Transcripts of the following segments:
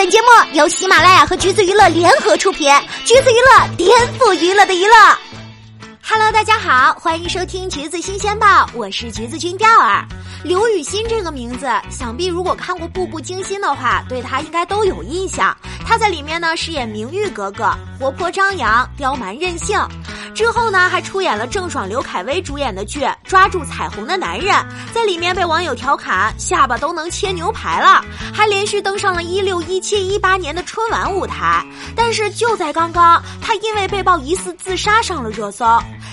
本节目由喜马拉雅和橘子娱乐联合出品，橘子娱乐颠覆娱乐的娱乐。Hello，大家好，欢迎收听橘子新鲜报，我是橘子君钓儿。刘雨欣这个名字，想必如果看过《步步惊心》的话，对她应该都有印象。她在里面呢饰演明玉格格，活泼张扬，刁蛮任性。之后呢，还出演了郑爽、刘恺威主演的剧《抓住彩虹的男人》，在里面被网友调侃下巴都能切牛排了，还连续登上了一六、一七、一八年的春晚舞台。但是就在刚刚，他因为被曝疑似自杀上了热搜。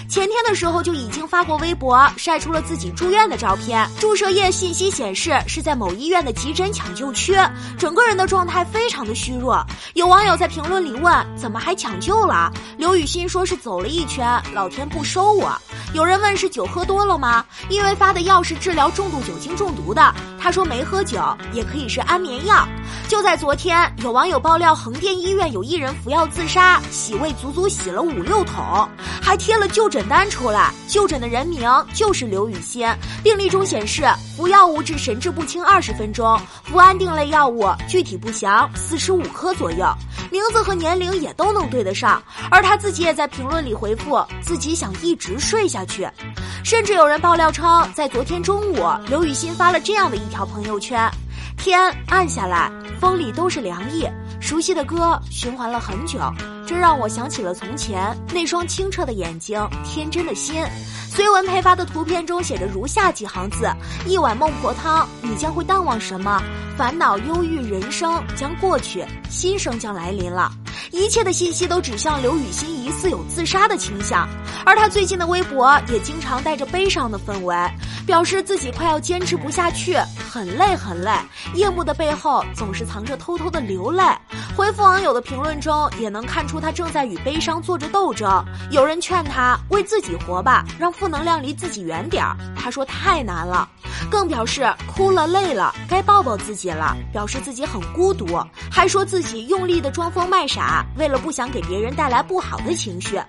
前天的时候就已经发过微博，晒出了自己住院的照片，注射液信息显示是在某医院的急诊抢救区，整个人的状态非常的虚弱。有网友在评论里问：怎么还抢救了？刘雨欣说是走了一圈，老天不收我。有人问是酒喝多了吗？因为发的药是治疗重度酒精中毒的，他说没喝酒，也可以是安眠药。就在昨天，有网友爆料横店医院有一人服药自杀，洗胃足足洗了五六桶，还贴了就诊单出来，就诊的人名就是刘雨欣，病历中显示服药物致神志不清二十分钟，服安定类药物具体不详，四十五颗左右，名字和年龄也都能对得上，而他自己也在评论里回复自己想一直睡下去，甚至有人爆料称，在昨天中午，刘雨欣发了这样的一条朋友圈。天暗下来，风里都是凉意，熟悉的歌循环了很久，这让我想起了从前那双清澈的眼睛，天真的心。随文配发的图片中写着如下几行字：一碗孟婆汤，你将会淡忘什么？烦恼、忧郁、人生将过去，新生将来临了。一切的信息都指向刘雨欣疑似有自杀的倾向，而她最近的微博也经常带着悲伤的氛围。表示自己快要坚持不下去，很累很累。夜幕的背后总是藏着偷偷的流泪。回复网友的评论中，也能看出他正在与悲伤做着斗争。有人劝他为自己活吧，让负能量离自己远点儿。他说太难了，更表示哭了累了该抱抱自己了，表示自己很孤独，还说自己用力的装疯卖傻，为了不想给别人带来不好的情绪。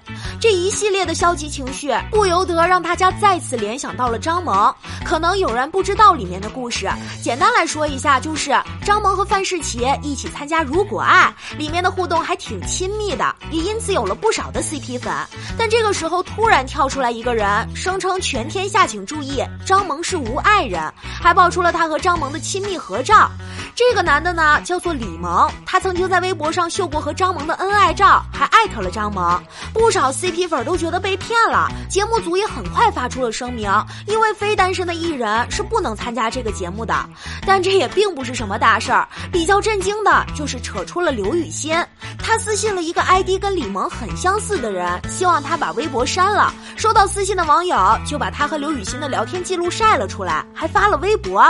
这一系列的消极情绪，不由得让大家再次联想到了张萌。可能有人不知道里面的故事，简单来说一下，就是张萌和范世琦一起参加《如果爱》，里面的互动还挺亲密的，也因此有了不少的 CP 粉。但这个时候突然跳出来一个人，声称全天下请注意，张萌是无爱，人还爆出了他和张萌的亲密合照。这个男的呢，叫做李萌，他曾经在微博上秀过和张萌的恩爱照，还艾特了张萌。不少 CP 粉都觉得被骗了，节目组也很快发出了声明，因为非单身的艺人是不能参加这个节目的。但这也并不是什么大事儿，比较震惊的就是扯出了刘雨欣，他私信了一个 ID 跟李萌很相似的人，希望他把微博删了。收到私信的网友就把他和刘雨欣的聊天记录晒了出来，还发了微博。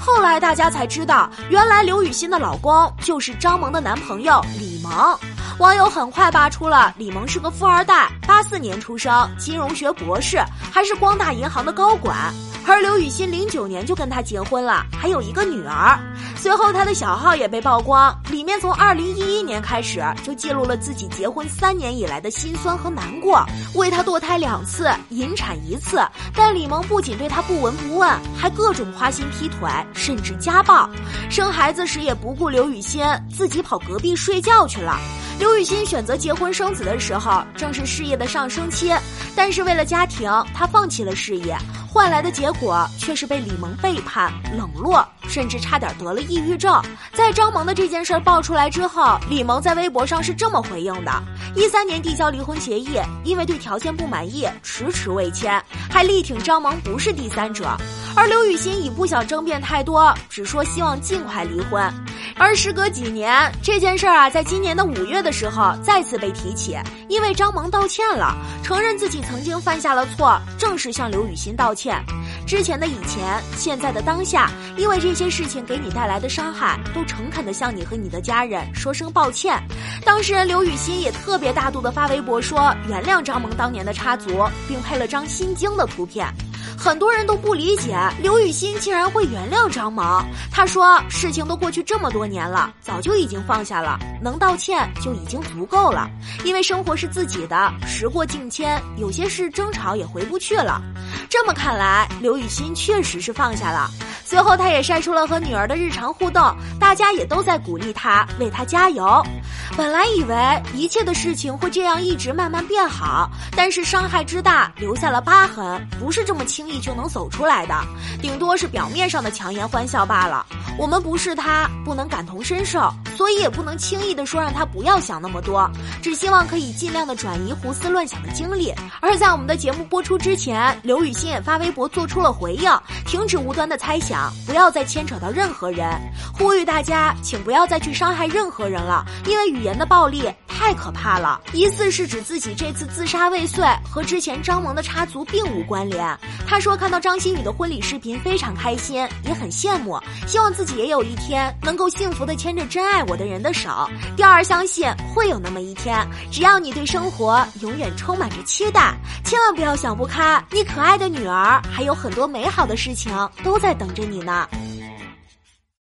后来大家才知道，原来刘雨欣的老公就是张萌的男朋友李萌。网友很快扒出了李萌是个富二代，八四年出生，金融学博士，还是光大银行的高管。而刘雨欣零九年就跟他结婚了，还有一个女儿。随后他的小号也被曝光，里面从二零一一年开始就记录了自己结婚三年以来的辛酸和难过，为他堕胎两次，引产一次。但李萌不仅对他不闻不问，还各种花心劈腿，甚至家暴。生孩子时也不顾刘雨欣，自己跑隔壁睡觉去了。刘雨欣选择结婚生子的时候，正是事业的上升期，但是为了家庭，她放弃了事业。换来的结果却是被李萌背叛、冷落，甚至差点得了抑郁症。在张萌的这件事儿爆出来之后，李萌在微博上是这么回应的：一三年递交离婚协议，因为对条件不满意，迟迟未签，还力挺张萌不是第三者。而刘雨欣已不想争辩太多，只说希望尽快离婚。而时隔几年，这件事儿啊，在今年的五月的时候再次被提起，因为张萌道歉了，承认自己曾经犯下了错，正式向刘雨欣道歉。之前的以前，现在的当下，因为这些事情给你带来的伤害，都诚恳的向你和你的家人说声抱歉。当事人刘雨欣也特别大度的发微博说原谅张萌当年的插足，并配了张心经的图片。很多人都不理解刘雨欣竟然会原谅张萌。他说：“事情都过去这么多年了，早就已经放下了，能道歉就已经足够了。因为生活是自己的，时过境迁，有些事争吵也回不去了。”这么看来，刘雨欣确实是放下了。随后，他也晒出了和女儿的日常互动，大家也都在鼓励他，为他加油。本来以为一切的事情会这样一直慢慢变好，但是伤害之大，留下了疤痕，不是这么轻易就能走出来的，顶多是表面上的强颜欢笑罢了。我们不是他，不能感同身受，所以也不能轻易的说让他不要想那么多，只希望可以尽量的转移胡思乱想的精力。而在我们的节目播出之前，刘雨欣也发微博做出了回应，停止无端的猜想。不要再牵扯到任何人，呼吁大家，请不要再去伤害任何人了，因为语言的暴力太可怕了。疑似是指自己这次自杀未遂和之前张萌的插足并无关联。他说看到张馨予的婚礼视频非常开心，也很羡慕，希望自己也有一天能够幸福的牵着真爱我的人的手。第二，相信会有那么一天，只要你对生活永远充满着期待，千万不要想不开，你可爱的女儿还有很多美好的事情都在等着你。你呢？